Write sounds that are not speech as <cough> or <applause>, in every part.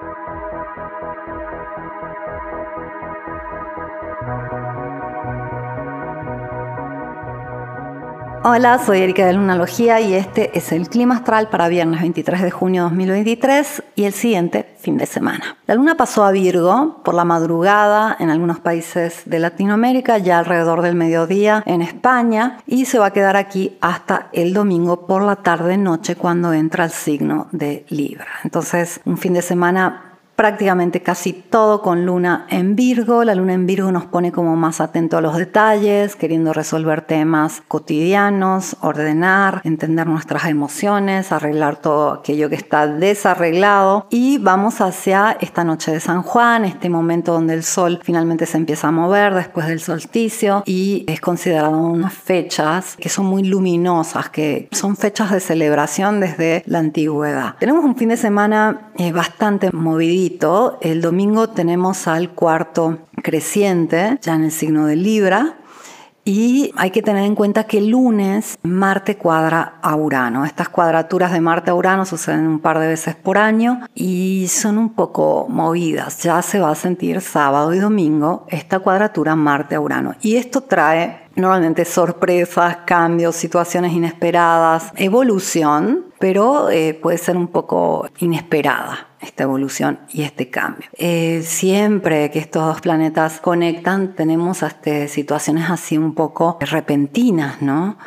Thank you. Hola, soy Erika de Lunalogía y este es el clima astral para viernes 23 de junio de 2023 y el siguiente fin de semana. La luna pasó a Virgo por la madrugada en algunos países de Latinoamérica, ya alrededor del mediodía en España y se va a quedar aquí hasta el domingo por la tarde-noche cuando entra el signo de Libra. Entonces, un fin de semana prácticamente casi todo con luna en Virgo. La luna en Virgo nos pone como más atento a los detalles, queriendo resolver temas cotidianos, ordenar, entender nuestras emociones, arreglar todo aquello que está desarreglado. Y vamos hacia esta noche de San Juan, este momento donde el sol finalmente se empieza a mover después del solsticio y es considerado unas fechas que son muy luminosas, que son fechas de celebración desde la antigüedad. Tenemos un fin de semana eh, bastante movidito el domingo tenemos al cuarto creciente, ya en el signo de Libra. Y hay que tener en cuenta que el lunes Marte cuadra a Urano. Estas cuadraturas de Marte a Urano suceden un par de veces por año y son un poco movidas. Ya se va a sentir sábado y domingo esta cuadratura Marte a Urano. Y esto trae normalmente sorpresas, cambios, situaciones inesperadas, evolución, pero eh, puede ser un poco inesperada esta evolución y este cambio. Eh, siempre que estos dos planetas conectan, tenemos hasta situaciones así un poco repentinas, ¿no?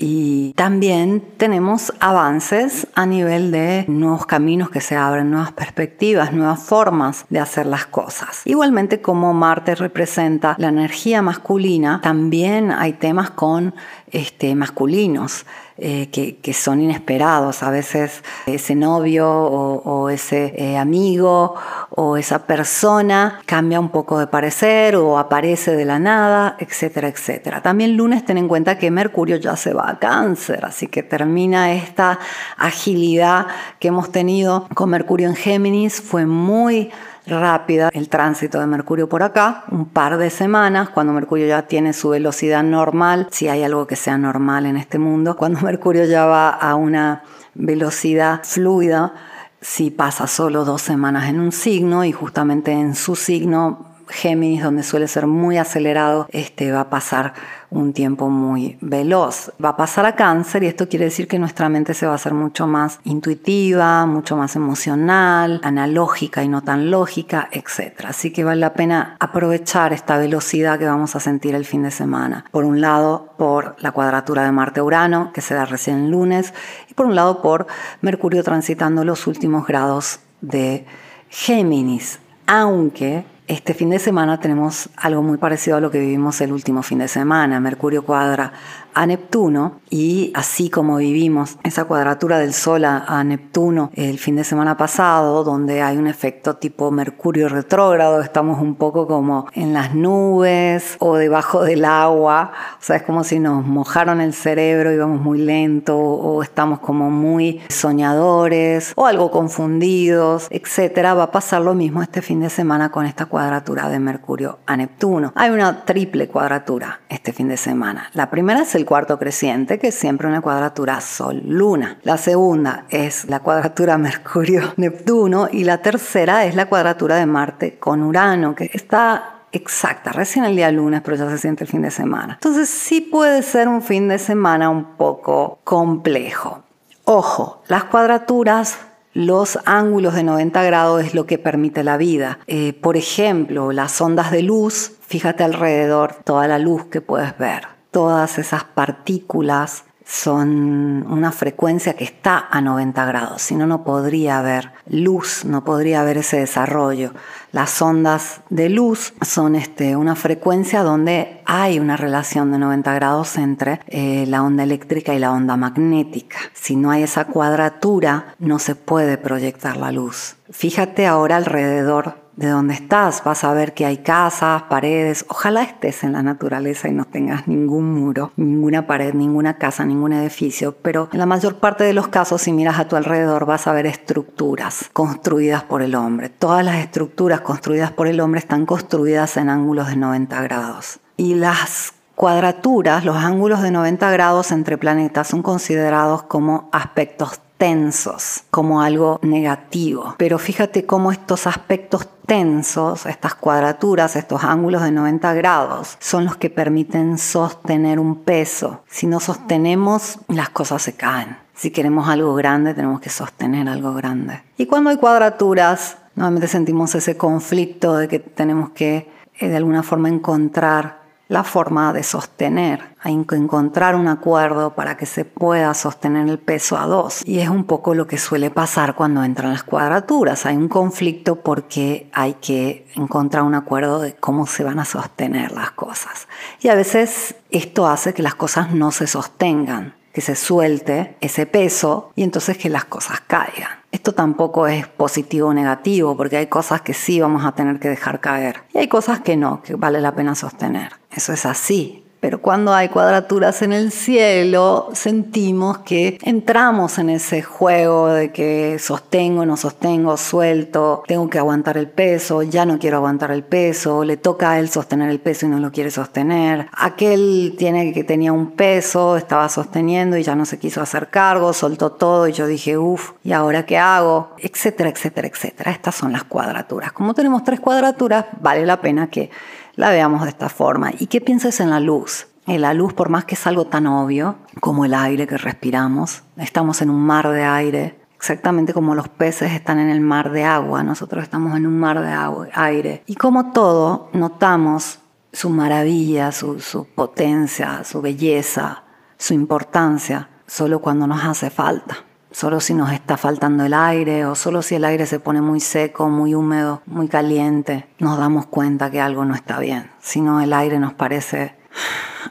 Y también tenemos avances a nivel de nuevos caminos que se abren, nuevas perspectivas, nuevas formas de hacer las cosas. Igualmente como Marte representa la energía masculina, también hay temas con este, masculinos. Eh, que, son inesperados. A veces ese novio o, ese eh, amigo o esa persona cambia un poco de parecer o aparece de la nada, etcétera, etcétera. También lunes ten en cuenta que Mercurio ya se va a cáncer, así que termina esta agilidad que hemos tenido con Mercurio en Géminis. Fue muy rápida el tránsito de Mercurio por acá, un par de semanas, cuando Mercurio ya tiene su velocidad normal, si hay algo que sea normal en este mundo, cuando <laughs> Mercurio ya va a una velocidad fluida, si pasa solo dos semanas en un signo y justamente en su signo Géminis, donde suele ser muy acelerado, este va a pasar un tiempo muy veloz. Va a pasar a cáncer y esto quiere decir que nuestra mente se va a hacer mucho más intuitiva, mucho más emocional, analógica y no tan lógica, etc. Así que vale la pena aprovechar esta velocidad que vamos a sentir el fin de semana. Por un lado, por la cuadratura de Marte-Urano, que se da recién el lunes, y por un lado, por Mercurio transitando los últimos grados de Géminis. Aunque este fin de semana tenemos algo muy parecido a lo que vivimos el último fin de semana. Mercurio cuadra a Neptuno y así como vivimos esa cuadratura del Sol a, Neptuno el fin de semana pasado, donde hay un efecto tipo Mercurio retrógrado, estamos un poco como en las nubes o debajo del agua, o sea, es como si nos mojaron el cerebro y vamos muy lento o estamos como muy soñadores o algo confundidos, etcétera. Va a pasar lo mismo este fin de semana con esta cuadratura de Mercurio a Neptuno. Hay una triple cuadratura este fin de semana. La primera es el cuarto creciente, que es siempre una cuadratura Sol-Luna. La segunda es la cuadratura <laughs> Mercurio-Neptuno y la tercera es la cuadratura de Marte con Urano, que está exacta, recién el día lunes, pero ya se siente el fin de semana. Entonces sí puede ser un fin de semana un poco complejo. Ojo, las cuadraturas los ángulos de 90 grados es lo que permite la vida. Eh, por ejemplo, las ondas de luz, fíjate alrededor toda la luz que puedes ver todas esas partículas son una frecuencia que está a 90 grados, si no, no podría haber luz, no podría haber ese desarrollo. Las ondas de luz son este, una frecuencia donde hay una relación de 90 grados entre eh, la onda eléctrica y la onda magnética. Si no hay esa cuadratura, no se puede proyectar la luz. Fíjate ahora alrededor de donde estás, vas a ver que hay casas, paredes. Ojalá estés en la naturaleza y no tengas ningún muro, ninguna pared, ninguna casa, ningún edificio. Pero en la mayor parte de los casos, si miras a tu alrededor, vas a ver estructuras construidas por el hombre. Todas las estructuras construidas por el hombre están construidas en ángulos de 90 grados. Y las cuadraturas, los ángulos de 90 grados entre planetas son considerados como aspectos tensos como algo negativo. Pero fíjate cómo estos aspectos tensos, estas cuadraturas, estos ángulos de 90 grados, son los que permiten sostener un peso. Si no sostenemos, las cosas se caen. Si queremos algo grande, tenemos que sostener algo grande. Y cuando hay cuadraturas, nuevamente sentimos ese conflicto de que tenemos que eh, de alguna forma encontrar la forma de sostener, hay que encontrar un acuerdo para que se pueda sostener el peso a dos. Y es un poco lo que suele pasar cuando entran las cuadraturas. Hay un conflicto porque hay que encontrar un acuerdo de cómo se van a sostener las cosas. Y a veces esto hace que las cosas no se sostengan, que se suelte ese peso y entonces que las cosas caigan. Esto tampoco es positivo o negativo, porque hay cosas que sí vamos a tener que dejar caer y hay cosas que no, que vale la pena sostener. Eso es así, pero cuando hay cuadraturas en el cielo, sentimos que entramos en ese juego de que sostengo, no sostengo, suelto, tengo que aguantar el peso, ya no quiero aguantar el peso, le toca a él sostener el peso y no lo quiere sostener. Aquel tiene que tenía un peso, estaba sosteniendo y ya no se quiso hacer cargo, soltó todo y yo dije, uff, ¿y ahora qué hago? Etcétera, etcétera, etcétera. Estas son las cuadraturas. Como tenemos tres cuadraturas, vale la pena que la veamos de esta forma. ¿Y qué piensas en la luz? En la luz, por más que es algo tan obvio como el aire que respiramos, estamos en un mar de aire, exactamente como los peces están en el mar de agua, nosotros estamos en un mar de agua, aire. Y como todo, notamos su maravilla, su, su potencia, su belleza, su importancia, solo cuando nos hace falta solo si nos está faltando el aire o solo si el aire se pone muy seco, muy húmedo, muy caliente, nos damos cuenta que algo no está bien. Si no, el aire nos parece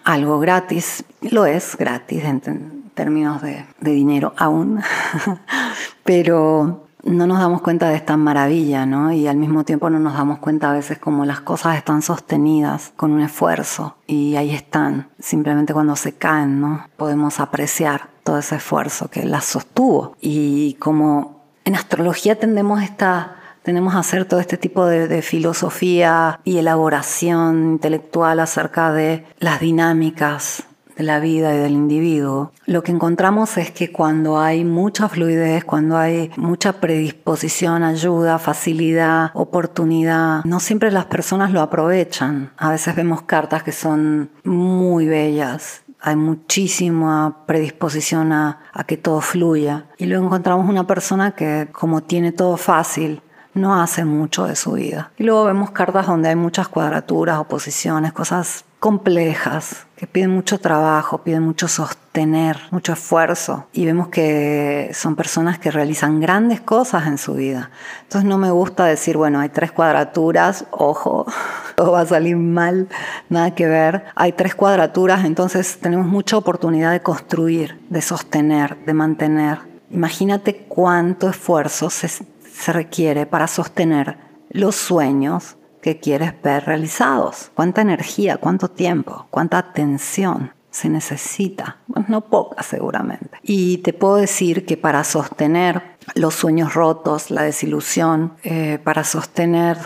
algo gratis, lo es gratis en términos de, de dinero aún, <laughs> pero no nos damos cuenta de esta maravilla, ¿no? Y al mismo tiempo no nos damos cuenta a veces como las cosas están sostenidas con un esfuerzo y ahí están, simplemente cuando se caen, ¿no? Podemos apreciar todo ese esfuerzo que las sostuvo. Y como en astrología tendemos esta tenemos a hacer todo este tipo de, de, filosofía y elaboración intelectual acerca de las dinámicas de la vida y del individuo, lo que encontramos es que cuando hay mucha fluidez, cuando hay mucha predisposición, ayuda, facilidad, oportunidad, no siempre las personas lo aprovechan. A veces vemos cartas que son muy bellas, hay muchísima predisposición a, que todo fluya. Y luego encontramos una persona que como tiene todo fácil, no hace mucho de su vida. Y luego vemos cartas donde hay muchas cuadraturas, oposiciones, cosas complejas, que piden mucho trabajo, piden mucho sostener, mucho esfuerzo. Y vemos que son personas que realizan grandes cosas en su vida. Entonces no me gusta decir, bueno, hay tres cuadraturas, ojo, <laughs> todo va a salir mal, nada que ver. Hay tres cuadraturas, entonces tenemos mucha oportunidad de construir, de sostener, de mantener. Imagínate cuánto esfuerzo se, se requiere para sostener los sueños que quieres ver realizados. ¿Cuánta energía, cuánto tiempo, cuánta atención se necesita? no poca seguramente. Y te puedo decir que para sostener los sueños rotos, la desilusión, eh, para sostener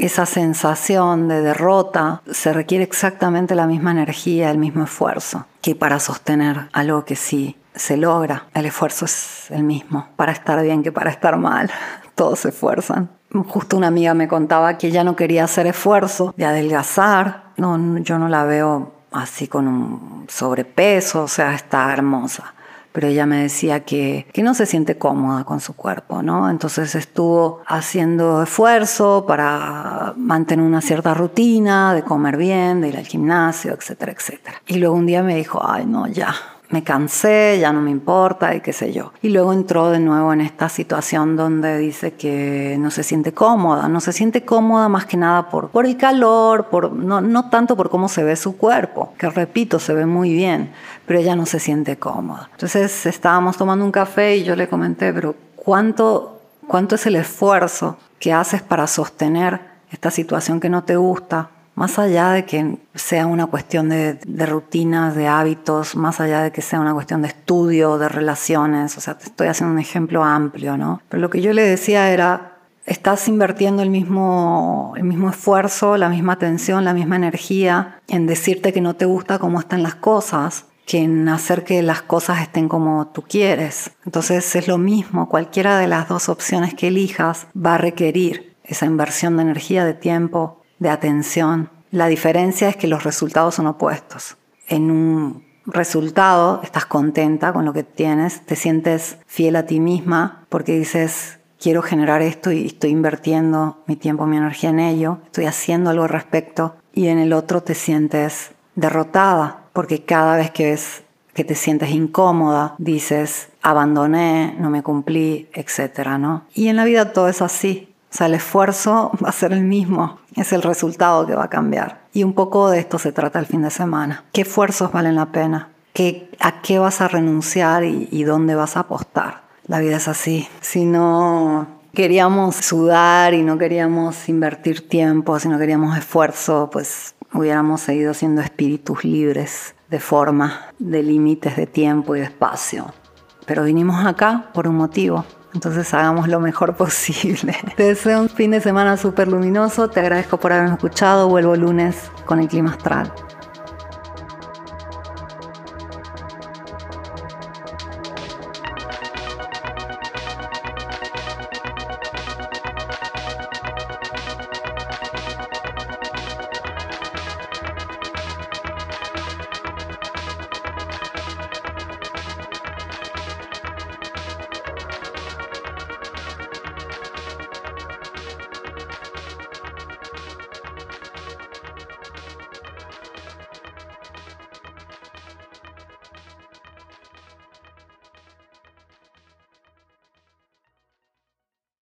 esa sensación de derrota, se requiere exactamente la misma energía, el mismo esfuerzo que para sostener algo que sí se logra. El esfuerzo es el mismo, para estar bien que para estar mal. <laughs> Todos se esfuerzan. Justo una amiga me contaba que ella no quería hacer esfuerzo de adelgazar. No, yo no la veo así con un sobrepeso, o sea, está hermosa. Pero ella me decía que, que no se siente cómoda con su cuerpo, ¿no? Entonces estuvo haciendo esfuerzo para mantener una cierta rutina, de comer bien, de ir al gimnasio, etcétera, etcétera. Y luego un día me dijo, ay, no, ya, me cansé, ya no me importa y qué sé yo. Y luego entró de nuevo en esta situación donde dice que no se siente cómoda, no se siente cómoda más que nada por, por el calor, por, no, no tanto por cómo se ve su cuerpo, que repito, se ve muy bien, pero ella no se siente cómoda. Entonces estábamos tomando un café y yo le comenté, pero ¿cuánto, cuánto es el esfuerzo que haces para sostener esta situación que no te gusta? Más allá de que sea una cuestión de, de, rutinas, de hábitos, más allá de que sea una cuestión de estudio, de relaciones, o sea, te estoy haciendo un ejemplo amplio, ¿no? Pero lo que yo le decía era, estás invirtiendo el mismo, el mismo esfuerzo, la misma atención, la misma energía en decirte que no te gusta cómo están las cosas, que en hacer que las cosas estén como tú quieres. Entonces es lo mismo, cualquiera de las dos opciones que elijas va a requerir esa inversión de energía, de tiempo, de atención. La diferencia es que los resultados son opuestos. En un resultado estás contenta con lo que tienes, te sientes fiel a ti misma porque dices, quiero generar esto y estoy invirtiendo mi tiempo, mi energía en ello, estoy haciendo algo al respecto y en el otro te sientes derrotada porque cada vez que ves que te sientes incómoda, dices, abandoné, no me cumplí, etc. ¿no? Y en la vida todo es así. O sea, el esfuerzo va a ser el mismo, es el resultado que va a cambiar. Y un poco de esto se trata el fin de semana. ¿Qué esfuerzos valen la pena? ¿Qué, ¿A qué vas a renunciar y, y dónde vas a apostar? La vida es así. Si no queríamos sudar y no queríamos invertir tiempo, si no queríamos esfuerzo, pues hubiéramos seguido siendo espíritus libres de forma, de límites de tiempo y de espacio. Pero vinimos acá por un motivo, entonces hagamos lo mejor <laughs> posible. Te deseo un fin de semana súper luminoso, te agradezco por haberme escuchado, vuelvo lunes con el clima astral.